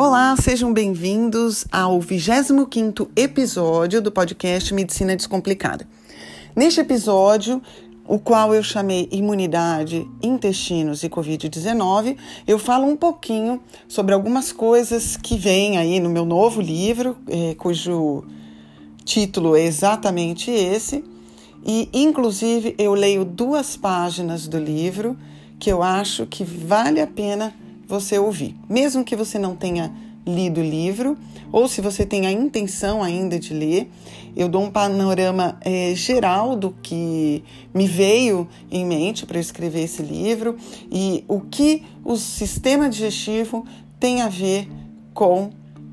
Olá, sejam bem-vindos ao 25º episódio do podcast Medicina Descomplicada. Neste episódio, o qual eu chamei Imunidade, Intestinos e Covid-19, eu falo um pouquinho sobre algumas coisas que vêm aí no meu novo livro, eh, cujo título é exatamente esse, e inclusive eu leio duas páginas do livro que eu acho que vale a pena você ouvir. Mesmo que você não tenha lido o livro, ou se você tem a intenção ainda de ler, eu dou um panorama é, geral do que me veio em mente para escrever esse livro e o que o sistema digestivo tem a ver com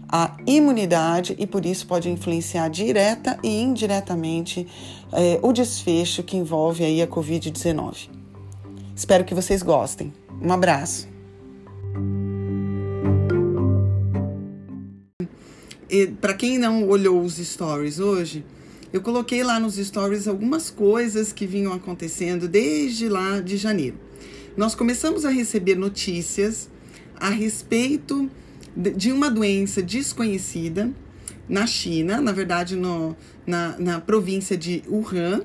a imunidade e por isso pode influenciar direta e indiretamente é, o desfecho que envolve aí a Covid-19. Espero que vocês gostem. Um abraço. para quem não olhou os stories hoje, eu coloquei lá nos stories algumas coisas que vinham acontecendo desde lá de janeiro. Nós começamos a receber notícias a respeito de uma doença desconhecida na China, na verdade no, na, na província de Wuhan,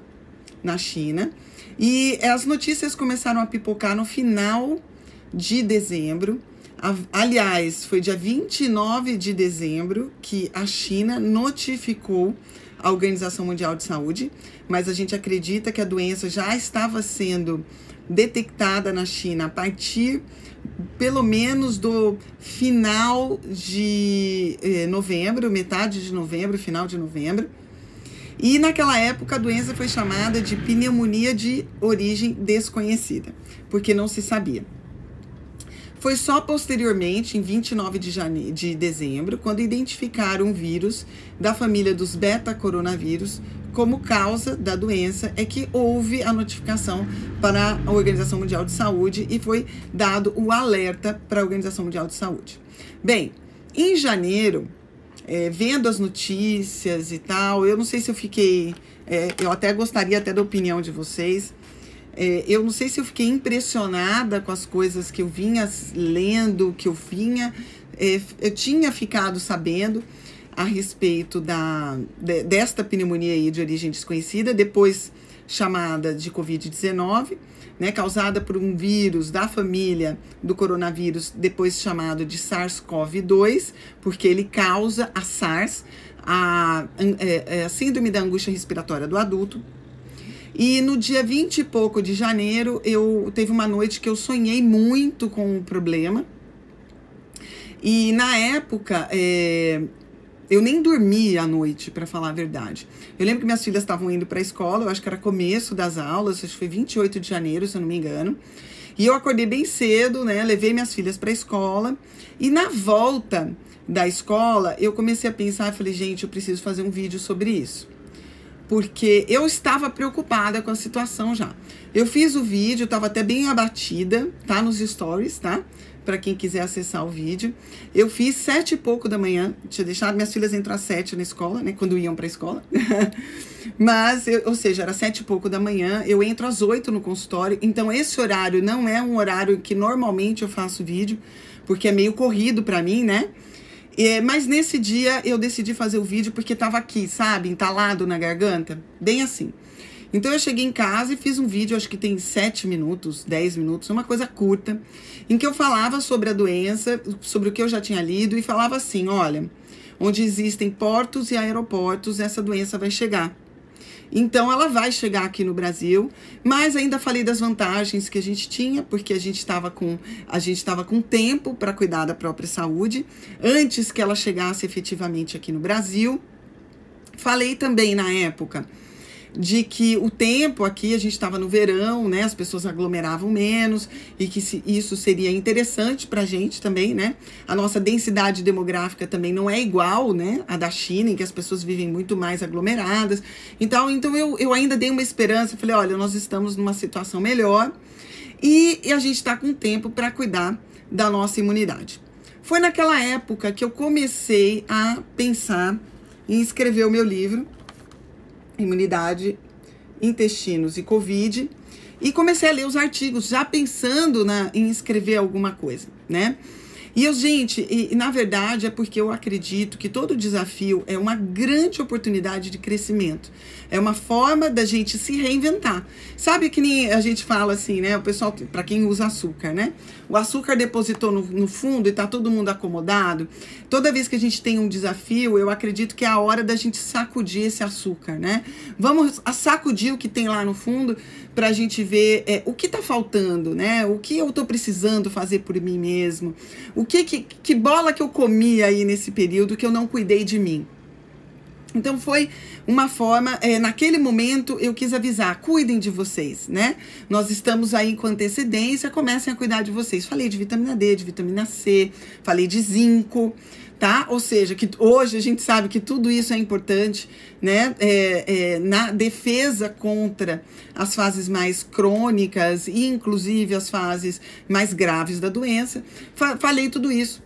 na China. E as notícias começaram a pipocar no final de dezembro Aliás, foi dia 29 de dezembro que a China notificou a Organização Mundial de Saúde, mas a gente acredita que a doença já estava sendo detectada na China a partir, pelo menos, do final de eh, novembro, metade de novembro, final de novembro. E naquela época a doença foi chamada de pneumonia de origem desconhecida, porque não se sabia. Foi só posteriormente, em 29 de, jane... de dezembro, quando identificaram um vírus da família dos beta-coronavírus como causa da doença, é que houve a notificação para a Organização Mundial de Saúde e foi dado o alerta para a Organização Mundial de Saúde. Bem, em janeiro, é, vendo as notícias e tal, eu não sei se eu fiquei. É, eu até gostaria até da opinião de vocês é, eu não sei se eu fiquei impressionada com as coisas que eu vinha lendo, que eu vinha. É, eu tinha ficado sabendo a respeito da, de, desta pneumonia aí de origem desconhecida, depois chamada de Covid-19, né, causada por um vírus da família do coronavírus, depois chamado de SARS-CoV-2, porque ele causa a SARS, a, a, é, é, a síndrome da angústia respiratória do adulto, e no dia 20 e pouco de janeiro, eu teve uma noite que eu sonhei muito com o problema. E na época, é, eu nem dormi à noite, para falar a verdade. Eu lembro que minhas filhas estavam indo para a escola, eu acho que era começo das aulas, acho que foi 28 de janeiro, se eu não me engano. E eu acordei bem cedo, né? Levei minhas filhas para a escola. E na volta da escola, eu comecei a pensar, falei, gente, eu preciso fazer um vídeo sobre isso porque eu estava preocupada com a situação já. Eu fiz o vídeo, estava até bem abatida, tá nos stories, tá? Para quem quiser acessar o vídeo. Eu fiz sete e pouco da manhã, tinha deixado minhas filhas entrar às sete na escola, né? Quando iam para a escola. Mas, eu, ou seja, era sete e pouco da manhã, eu entro às oito no consultório. Então, esse horário não é um horário que normalmente eu faço vídeo, porque é meio corrido para mim, né? É, mas nesse dia eu decidi fazer o vídeo porque tava aqui, sabe? Entalado na garganta. Bem assim. Então eu cheguei em casa e fiz um vídeo, acho que tem 7 minutos, 10 minutos, uma coisa curta, em que eu falava sobre a doença, sobre o que eu já tinha lido e falava assim: olha, onde existem portos e aeroportos, essa doença vai chegar. Então ela vai chegar aqui no Brasil, mas ainda falei das vantagens que a gente tinha, porque a gente estava com a gente estava com tempo para cuidar da própria saúde antes que ela chegasse efetivamente aqui no Brasil. Falei também na época de que o tempo aqui, a gente estava no verão, né? As pessoas aglomeravam menos e que se, isso seria interessante para a gente também, né? A nossa densidade demográfica também não é igual, né? A da China, em que as pessoas vivem muito mais aglomeradas. Então, então eu, eu ainda dei uma esperança, falei, olha, nós estamos numa situação melhor e, e a gente está com tempo para cuidar da nossa imunidade. Foi naquela época que eu comecei a pensar em escrever o meu livro, imunidade, intestinos e Covid. E comecei a ler os artigos, já pensando na, em escrever alguma coisa, né? E eu, gente, e, e, na verdade é porque eu acredito que todo desafio é uma grande oportunidade de crescimento. É uma forma da gente se reinventar. Sabe que nem a gente fala assim, né? O pessoal, para quem usa açúcar, né? O açúcar depositou no, no fundo e tá todo mundo acomodado. Toda vez que a gente tem um desafio, eu acredito que é a hora da gente sacudir esse açúcar, né? Vamos sacudir o que tem lá no fundo para a gente ver é, o que está faltando, né? O que eu estou precisando fazer por mim mesmo. O que, que, que bola que eu comi aí nesse período que eu não cuidei de mim. Então foi uma forma, é, naquele momento eu quis avisar, cuidem de vocês, né? Nós estamos aí com antecedência, comecem a cuidar de vocês. Falei de vitamina D, de vitamina C, falei de zinco, tá? Ou seja, que hoje a gente sabe que tudo isso é importante, né? É, é, na defesa contra as fases mais crônicas e inclusive as fases mais graves da doença. Fa falei tudo isso.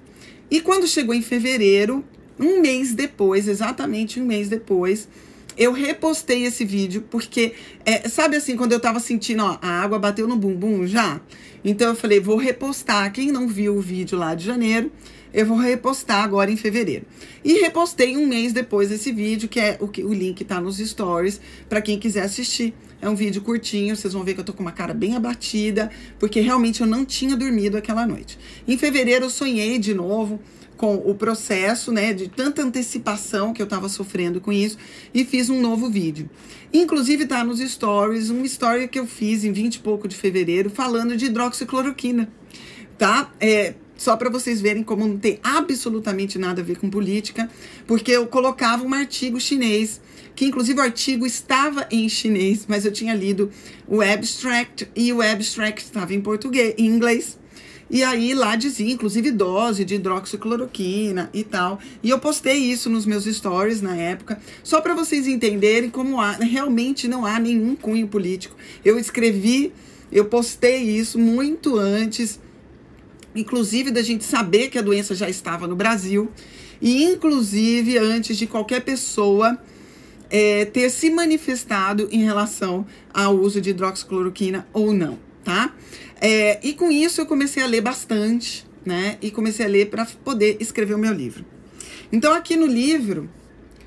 E quando chegou em fevereiro, um mês depois, exatamente um mês depois, eu repostei esse vídeo, porque, é, sabe assim, quando eu tava sentindo, ó, a água bateu no bumbum já? Então eu falei, vou repostar. Quem não viu o vídeo lá de janeiro, eu vou repostar agora em fevereiro. E repostei um mês depois esse vídeo, que é o que o link tá nos stories, para quem quiser assistir. É um vídeo curtinho, vocês vão ver que eu tô com uma cara bem abatida, porque realmente eu não tinha dormido aquela noite. Em fevereiro eu sonhei de novo com o processo, né, de tanta antecipação que eu estava sofrendo com isso e fiz um novo vídeo. Inclusive tá nos stories, um story que eu fiz em 20 e pouco de fevereiro falando de hidroxicloroquina, tá? É, só para vocês verem como não tem absolutamente nada a ver com política, porque eu colocava um artigo chinês, que inclusive o artigo estava em chinês, mas eu tinha lido o abstract e o abstract estava em português, em inglês. E aí lá dizia, inclusive, dose de hidroxicloroquina e tal. E eu postei isso nos meus stories na época, só para vocês entenderem como há, realmente não há nenhum cunho político. Eu escrevi, eu postei isso muito antes, inclusive da gente saber que a doença já estava no Brasil, e inclusive antes de qualquer pessoa é, ter se manifestado em relação ao uso de hidroxicloroquina ou não, tá? É, e com isso eu comecei a ler bastante, né? E comecei a ler para poder escrever o meu livro. Então, aqui no livro,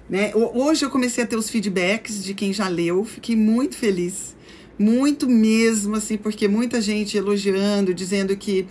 né? Hoje eu comecei a ter os feedbacks de quem já leu, fiquei muito feliz. Muito mesmo, assim, porque muita gente elogiando, dizendo que.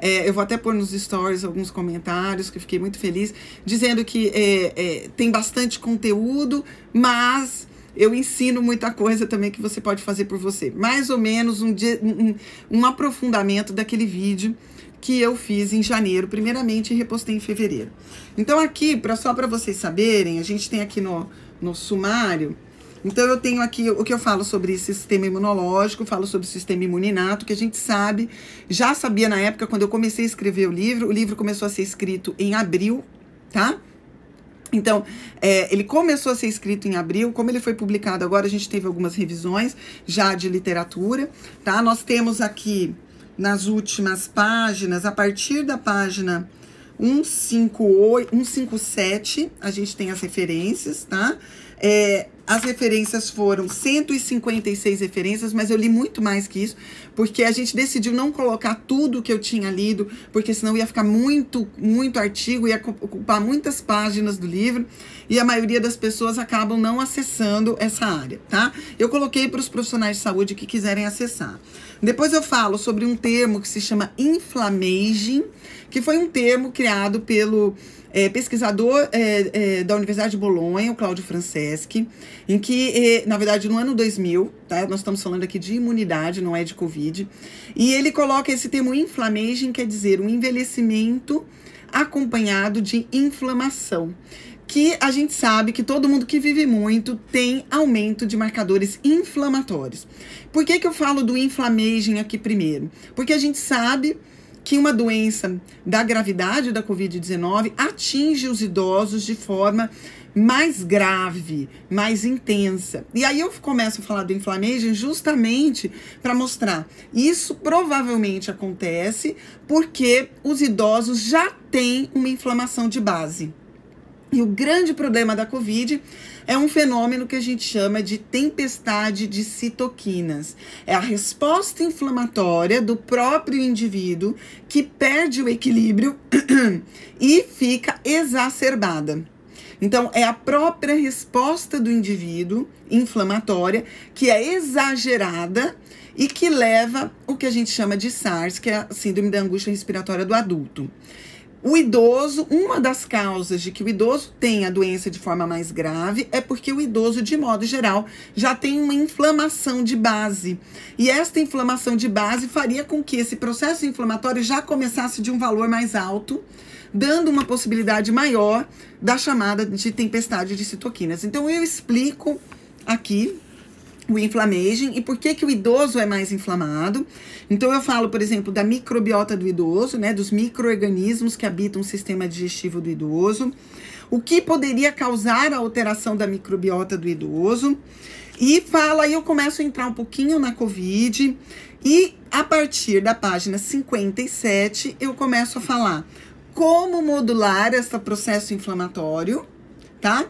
É, eu vou até pôr nos stories alguns comentários, que eu fiquei muito feliz, dizendo que é, é, tem bastante conteúdo, mas eu ensino muita coisa também que você pode fazer por você. Mais ou menos um, um, um aprofundamento daquele vídeo que eu fiz em janeiro, primeiramente, e repostei em fevereiro. Então, aqui, pra, só para vocês saberem, a gente tem aqui no, no sumário. Então, eu tenho aqui o que eu falo sobre sistema imunológico, falo sobre sistema imuninato, que a gente sabe, já sabia na época, quando eu comecei a escrever o livro, o livro começou a ser escrito em abril, tá? Então, é, ele começou a ser escrito em abril, como ele foi publicado agora, a gente teve algumas revisões já de literatura, tá? Nós temos aqui nas últimas páginas, a partir da página 158, 157, a gente tem as referências, tá? É, as referências foram 156 referências, mas eu li muito mais que isso, porque a gente decidiu não colocar tudo que eu tinha lido, porque senão ia ficar muito, muito artigo, ia ocupar muitas páginas do livro, e a maioria das pessoas acabam não acessando essa área, tá? Eu coloquei para os profissionais de saúde que quiserem acessar. Depois eu falo sobre um termo que se chama inflammaging, que foi um termo criado pelo é, pesquisador é, é, da Universidade de Bolonha, o Cláudio Franceschi, em que, é, na verdade, no ano 2000, tá? nós estamos falando aqui de imunidade, não é de Covid, e ele coloca esse termo inflammation, quer dizer, um envelhecimento acompanhado de inflamação que a gente sabe que todo mundo que vive muito tem aumento de marcadores inflamatórios. Por que, que eu falo do inflammation aqui primeiro? Porque a gente sabe que uma doença da gravidade da Covid-19 atinge os idosos de forma mais grave, mais intensa. E aí eu começo a falar do inflammation justamente para mostrar isso provavelmente acontece porque os idosos já têm uma inflamação de base. E o grande problema da Covid é um fenômeno que a gente chama de tempestade de citoquinas. É a resposta inflamatória do próprio indivíduo que perde o equilíbrio e fica exacerbada. Então, é a própria resposta do indivíduo inflamatória que é exagerada e que leva o que a gente chama de SARS, que é a síndrome da angústia respiratória do adulto. O idoso, uma das causas de que o idoso tenha a doença de forma mais grave é porque o idoso, de modo geral, já tem uma inflamação de base. E esta inflamação de base faria com que esse processo inflamatório já começasse de um valor mais alto, dando uma possibilidade maior da chamada de tempestade de citoquinas. Então eu explico aqui o inflammation e por que, que o idoso é mais inflamado. Então, eu falo, por exemplo, da microbiota do idoso, né, dos micro-organismos que habitam o sistema digestivo do idoso, o que poderia causar a alteração da microbiota do idoso. E fala, aí eu começo a entrar um pouquinho na Covid, e a partir da página 57, eu começo a falar como modular esse processo inflamatório, tá?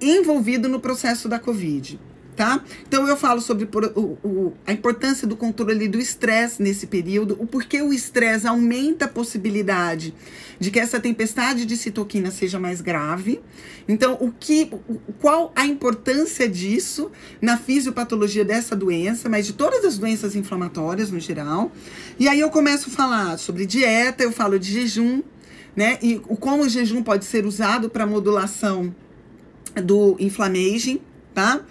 Envolvido no processo da Covid tá? Então eu falo sobre o, o, a importância do controle do estresse nesse período, o porquê o estresse aumenta a possibilidade de que essa tempestade de citoquina seja mais grave. Então, o que, qual a importância disso na fisiopatologia dessa doença, mas de todas as doenças inflamatórias no geral. E aí eu começo a falar sobre dieta, eu falo de jejum, né? E como o jejum pode ser usado para modulação do inflammation, tá?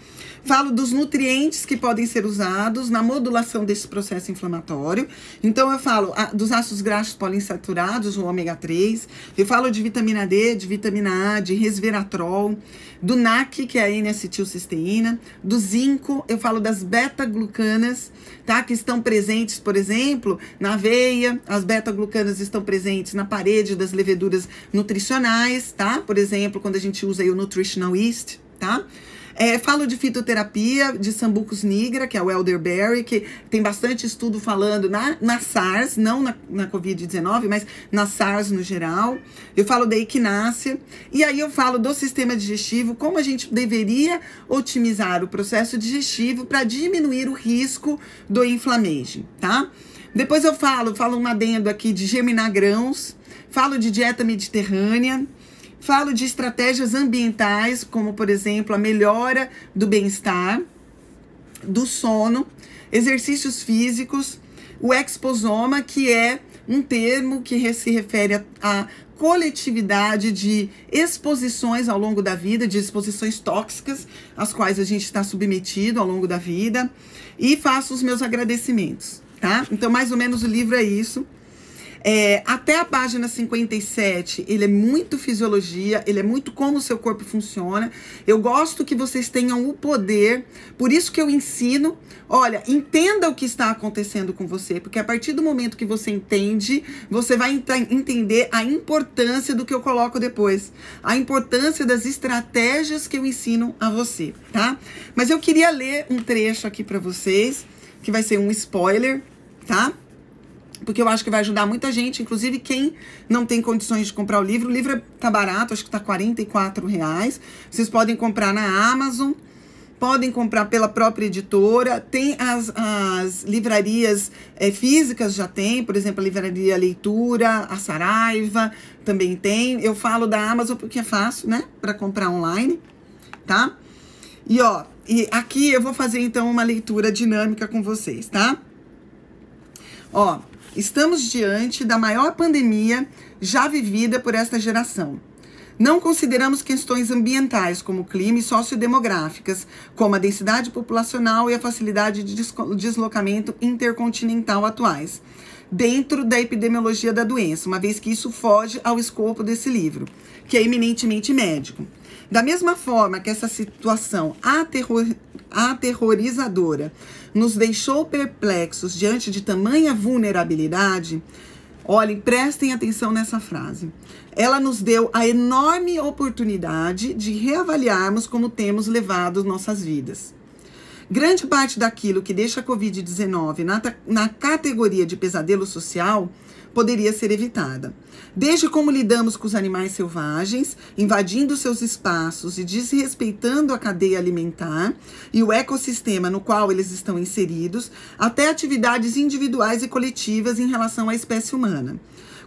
Falo dos nutrientes que podem ser usados na modulação desse processo inflamatório. Então, eu falo a, dos ácidos graxos poliinsaturados, o ômega 3. Eu falo de vitamina D, de vitamina A, de resveratrol. Do NAC, que é a N-acetilcisteína. Do zinco, eu falo das beta-glucanas, tá? Que estão presentes, por exemplo, na aveia. As beta-glucanas estão presentes na parede das leveduras nutricionais, tá? Por exemplo, quando a gente usa o Nutritional Yeast, tá? É, falo de fitoterapia de Sambucus nigra, que é o elderberry, que tem bastante estudo falando na, na SARS, não na, na Covid-19, mas na SARS no geral. Eu falo da equinácea. E aí eu falo do sistema digestivo, como a gente deveria otimizar o processo digestivo para diminuir o risco do inflammation, tá? Depois eu falo, falo um adendo aqui de germinar grãos, falo de dieta mediterrânea, Falo de estratégias ambientais, como por exemplo a melhora do bem-estar, do sono, exercícios físicos, o exposoma, que é um termo que se refere a coletividade de exposições ao longo da vida, de exposições tóxicas, às quais a gente está submetido ao longo da vida, e faço os meus agradecimentos, tá? Então, mais ou menos o livro é isso. É, até a página 57, ele é muito fisiologia, ele é muito como o seu corpo funciona. Eu gosto que vocês tenham o poder, por isso que eu ensino. Olha, entenda o que está acontecendo com você, porque a partir do momento que você entende, você vai ent entender a importância do que eu coloco depois, a importância das estratégias que eu ensino a você, tá? Mas eu queria ler um trecho aqui para vocês, que vai ser um spoiler, tá? Porque eu acho que vai ajudar muita gente, inclusive quem não tem condições de comprar o livro. O livro tá barato, acho que tá 44 reais. Vocês podem comprar na Amazon, podem comprar pela própria editora. Tem as, as livrarias é, físicas, já tem, por exemplo, a livraria Leitura, a Saraiva também tem. Eu falo da Amazon porque é fácil, né, para comprar online, tá? E ó, e aqui eu vou fazer então uma leitura dinâmica com vocês, tá? Ó, Estamos diante da maior pandemia já vivida por esta geração. Não consideramos questões ambientais, como clima e sociodemográficas, como a densidade populacional e a facilidade de deslocamento intercontinental atuais, dentro da epidemiologia da doença, uma vez que isso foge ao escopo desse livro, que é eminentemente médico. Da mesma forma que essa situação aterror, aterrorizadora nos deixou perplexos diante de tamanha vulnerabilidade, olhem, prestem atenção nessa frase. Ela nos deu a enorme oportunidade de reavaliarmos como temos levado nossas vidas. Grande parte daquilo que deixa a Covid-19 na, na categoria de pesadelo social poderia ser evitada. Desde como lidamos com os animais selvagens, invadindo seus espaços e desrespeitando a cadeia alimentar e o ecossistema no qual eles estão inseridos, até atividades individuais e coletivas em relação à espécie humana.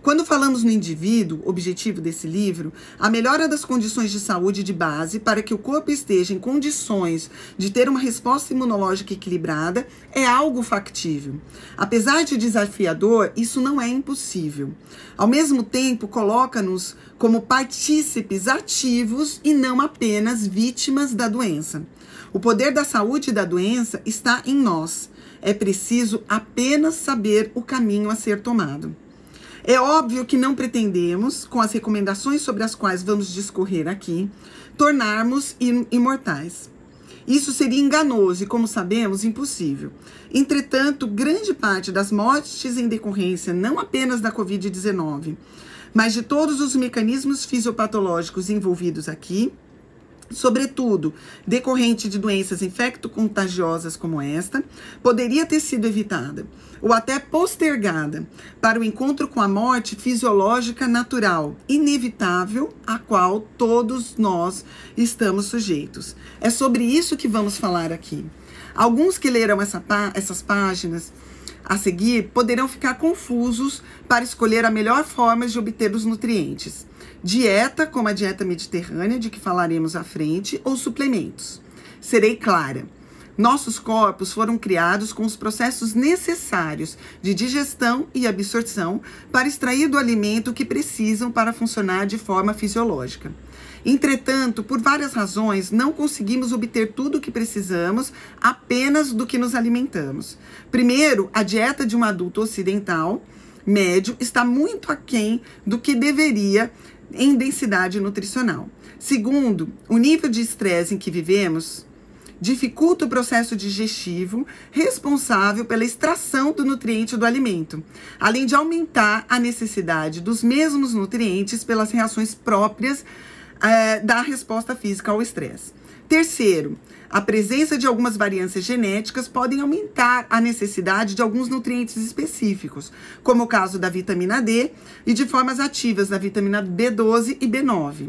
Quando falamos no indivíduo, objetivo desse livro, a melhora das condições de saúde de base para que o corpo esteja em condições de ter uma resposta imunológica equilibrada é algo factível. Apesar de desafiador, isso não é impossível. Ao mesmo tempo, coloca-nos como partícipes ativos e não apenas vítimas da doença. O poder da saúde e da doença está em nós. É preciso apenas saber o caminho a ser tomado. É óbvio que não pretendemos, com as recomendações sobre as quais vamos discorrer aqui, tornarmos imortais. Isso seria enganoso e, como sabemos, impossível. Entretanto, grande parte das mortes em decorrência não apenas da Covid-19, mas de todos os mecanismos fisiopatológicos envolvidos aqui, sobretudo decorrente de doenças infecto-contagiosas como esta, poderia ter sido evitada ou até postergada para o encontro com a morte fisiológica natural, inevitável, a qual todos nós estamos sujeitos. É sobre isso que vamos falar aqui. Alguns que leram essa, essas páginas a seguir poderão ficar confusos para escolher a melhor forma de obter os nutrientes. Dieta, como a dieta mediterrânea, de que falaremos à frente, ou suplementos. Serei clara. Nossos corpos foram criados com os processos necessários de digestão e absorção para extrair do alimento o que precisam para funcionar de forma fisiológica. Entretanto, por várias razões, não conseguimos obter tudo o que precisamos apenas do que nos alimentamos. Primeiro, a dieta de um adulto ocidental médio está muito aquém do que deveria em densidade nutricional. Segundo, o nível de estresse em que vivemos dificulta o processo digestivo responsável pela extração do nutriente do alimento, além de aumentar a necessidade dos mesmos nutrientes pelas reações próprias é, da resposta física ao estresse. Terceiro, a presença de algumas variâncias genéticas podem aumentar a necessidade de alguns nutrientes específicos, como o caso da vitamina D e de formas ativas da vitamina B12 e B9.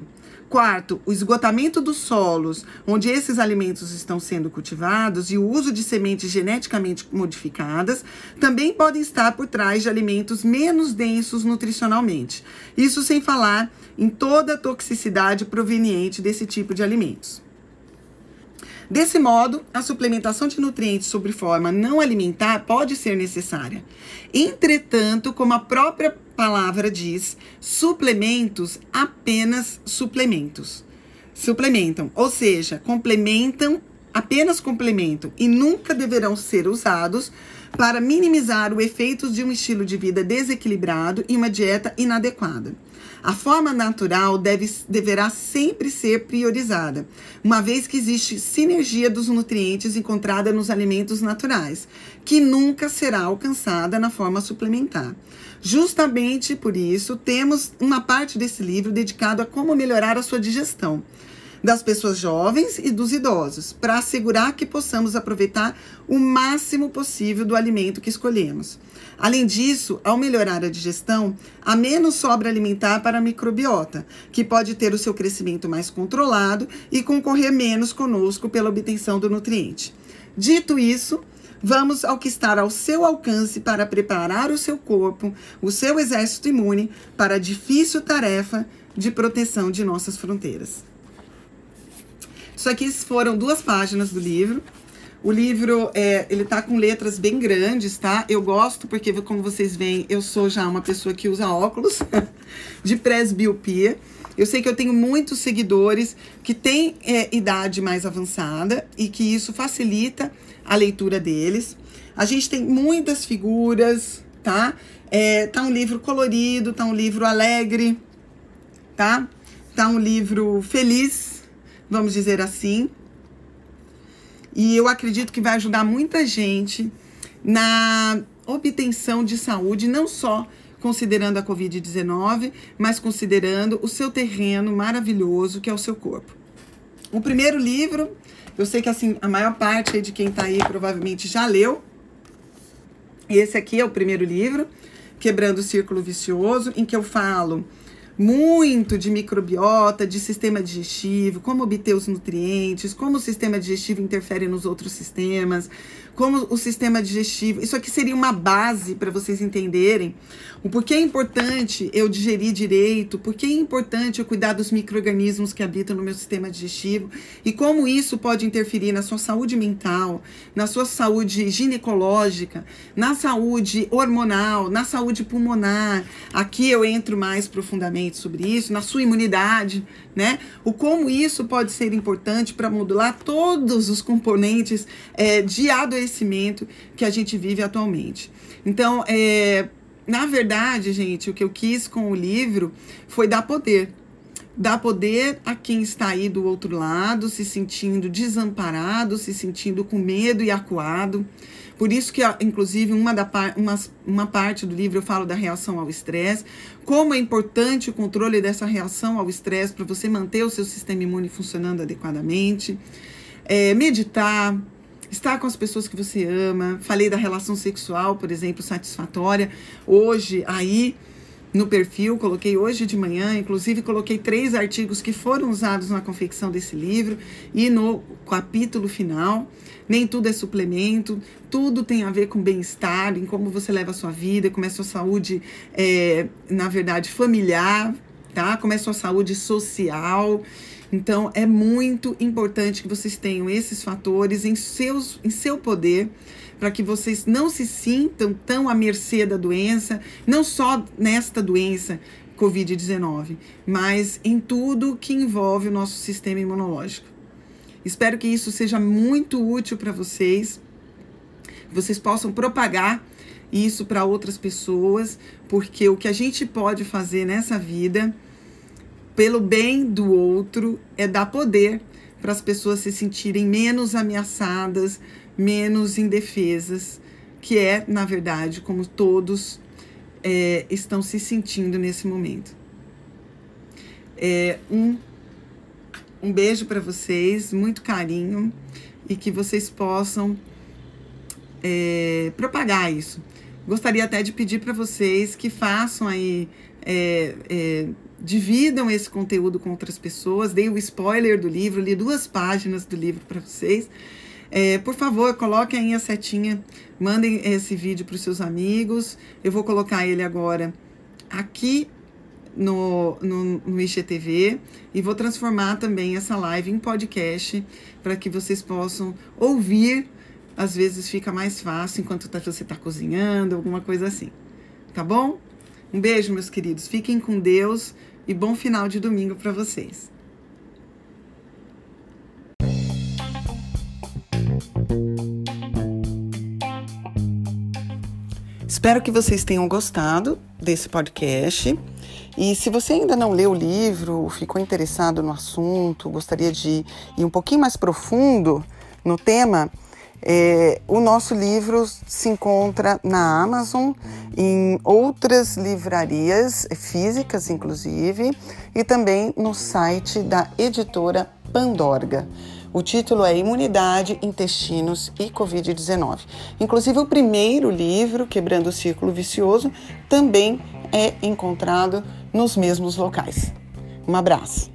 Quarto, o esgotamento dos solos onde esses alimentos estão sendo cultivados e o uso de sementes geneticamente modificadas também podem estar por trás de alimentos menos densos nutricionalmente. Isso sem falar em toda a toxicidade proveniente desse tipo de alimentos. Desse modo, a suplementação de nutrientes sob forma não alimentar pode ser necessária. Entretanto, como a própria palavra diz, suplementos apenas suplementos. Suplementam, ou seja, complementam, apenas complementam e nunca deverão ser usados para minimizar o efeito de um estilo de vida desequilibrado e uma dieta inadequada. A forma natural deve, deverá sempre ser priorizada, uma vez que existe sinergia dos nutrientes encontrada nos alimentos naturais, que nunca será alcançada na forma suplementar. Justamente por isso, temos uma parte desse livro dedicado a como melhorar a sua digestão das pessoas jovens e dos idosos, para assegurar que possamos aproveitar o máximo possível do alimento que escolhemos. Além disso, ao melhorar a digestão, há menos sobra alimentar para a microbiota, que pode ter o seu crescimento mais controlado e concorrer menos conosco pela obtenção do nutriente. Dito isso, Vamos ao que está ao seu alcance para preparar o seu corpo, o seu exército imune, para a difícil tarefa de proteção de nossas fronteiras. Isso aqui foram duas páginas do livro. O livro, é, ele tá com letras bem grandes, tá? Eu gosto porque, como vocês veem, eu sou já uma pessoa que usa óculos de presbiopia. Eu sei que eu tenho muitos seguidores que têm é, idade mais avançada e que isso facilita a leitura deles. A gente tem muitas figuras, tá? É, tá um livro colorido, tá um livro alegre, tá? Tá um livro feliz, vamos dizer assim. E eu acredito que vai ajudar muita gente na obtenção de saúde, não só considerando a Covid-19, mas considerando o seu terreno maravilhoso que é o seu corpo. O primeiro livro, eu sei que assim, a maior parte de quem está aí provavelmente já leu. Esse aqui é o primeiro livro, Quebrando o Círculo Vicioso, em que eu falo muito de microbiota, de sistema digestivo, como obter os nutrientes, como o sistema digestivo interfere nos outros sistemas, como o sistema digestivo. Isso aqui seria uma base para vocês entenderem o porquê é importante eu digerir direito, porquê é importante eu cuidar dos micro-organismos que habitam no meu sistema digestivo e como isso pode interferir na sua saúde mental, na sua saúde ginecológica, na saúde hormonal, na saúde pulmonar. Aqui eu entro mais profundamente sobre isso, na sua imunidade, né? O como isso pode ser importante para modular todos os componentes é, de adoecimento que a gente vive atualmente. Então, é, na verdade, gente, o que eu quis com o livro foi dar poder. Dar poder a quem está aí do outro lado, se sentindo desamparado, se sentindo com medo e acuado. Por isso que, inclusive, uma, da, uma, uma parte do livro eu falo da reação ao estresse, como é importante o controle dessa reação ao estresse para você manter o seu sistema imune funcionando adequadamente. É, meditar, estar com as pessoas que você ama. Falei da relação sexual, por exemplo, satisfatória. Hoje, aí no perfil, coloquei hoje de manhã, inclusive coloquei três artigos que foram usados na confecção desse livro e no capítulo final. Nem tudo é suplemento, tudo tem a ver com bem-estar, em como você leva a sua vida, como é a sua saúde, é, na verdade, familiar, tá? Como é a sua saúde social. Então, é muito importante que vocês tenham esses fatores em, seus, em seu poder para que vocês não se sintam tão à mercê da doença, não só nesta doença Covid-19, mas em tudo que envolve o nosso sistema imunológico. Espero que isso seja muito útil para vocês, que vocês possam propagar isso para outras pessoas, porque o que a gente pode fazer nessa vida pelo bem do outro é dar poder para as pessoas se sentirem menos ameaçadas, menos indefesas, que é, na verdade, como todos é, estão se sentindo nesse momento. É, um, um beijo para vocês, muito carinho e que vocês possam é, propagar isso. Gostaria até de pedir para vocês que façam aí é, é, dividam esse conteúdo com outras pessoas. Dei o spoiler do livro, li duas páginas do livro para vocês. É, por favor, coloquem aí a setinha, mandem esse vídeo para os seus amigos. Eu vou colocar ele agora aqui no, no, no IGTV e vou transformar também essa live em podcast para que vocês possam ouvir. Às vezes fica mais fácil enquanto tá, você está cozinhando, alguma coisa assim. Tá bom? Um beijo, meus queridos. Fiquem com Deus e bom final de domingo para vocês. Espero que vocês tenham gostado desse podcast. E se você ainda não leu o livro, ficou interessado no assunto, gostaria de ir um pouquinho mais profundo no tema, é, o nosso livro se encontra na Amazon, em outras livrarias físicas, inclusive, e também no site da editora Pandorga. O título é Imunidade, Intestinos e Covid-19. Inclusive, o primeiro livro, Quebrando o Círculo Vicioso, também é encontrado nos mesmos locais. Um abraço.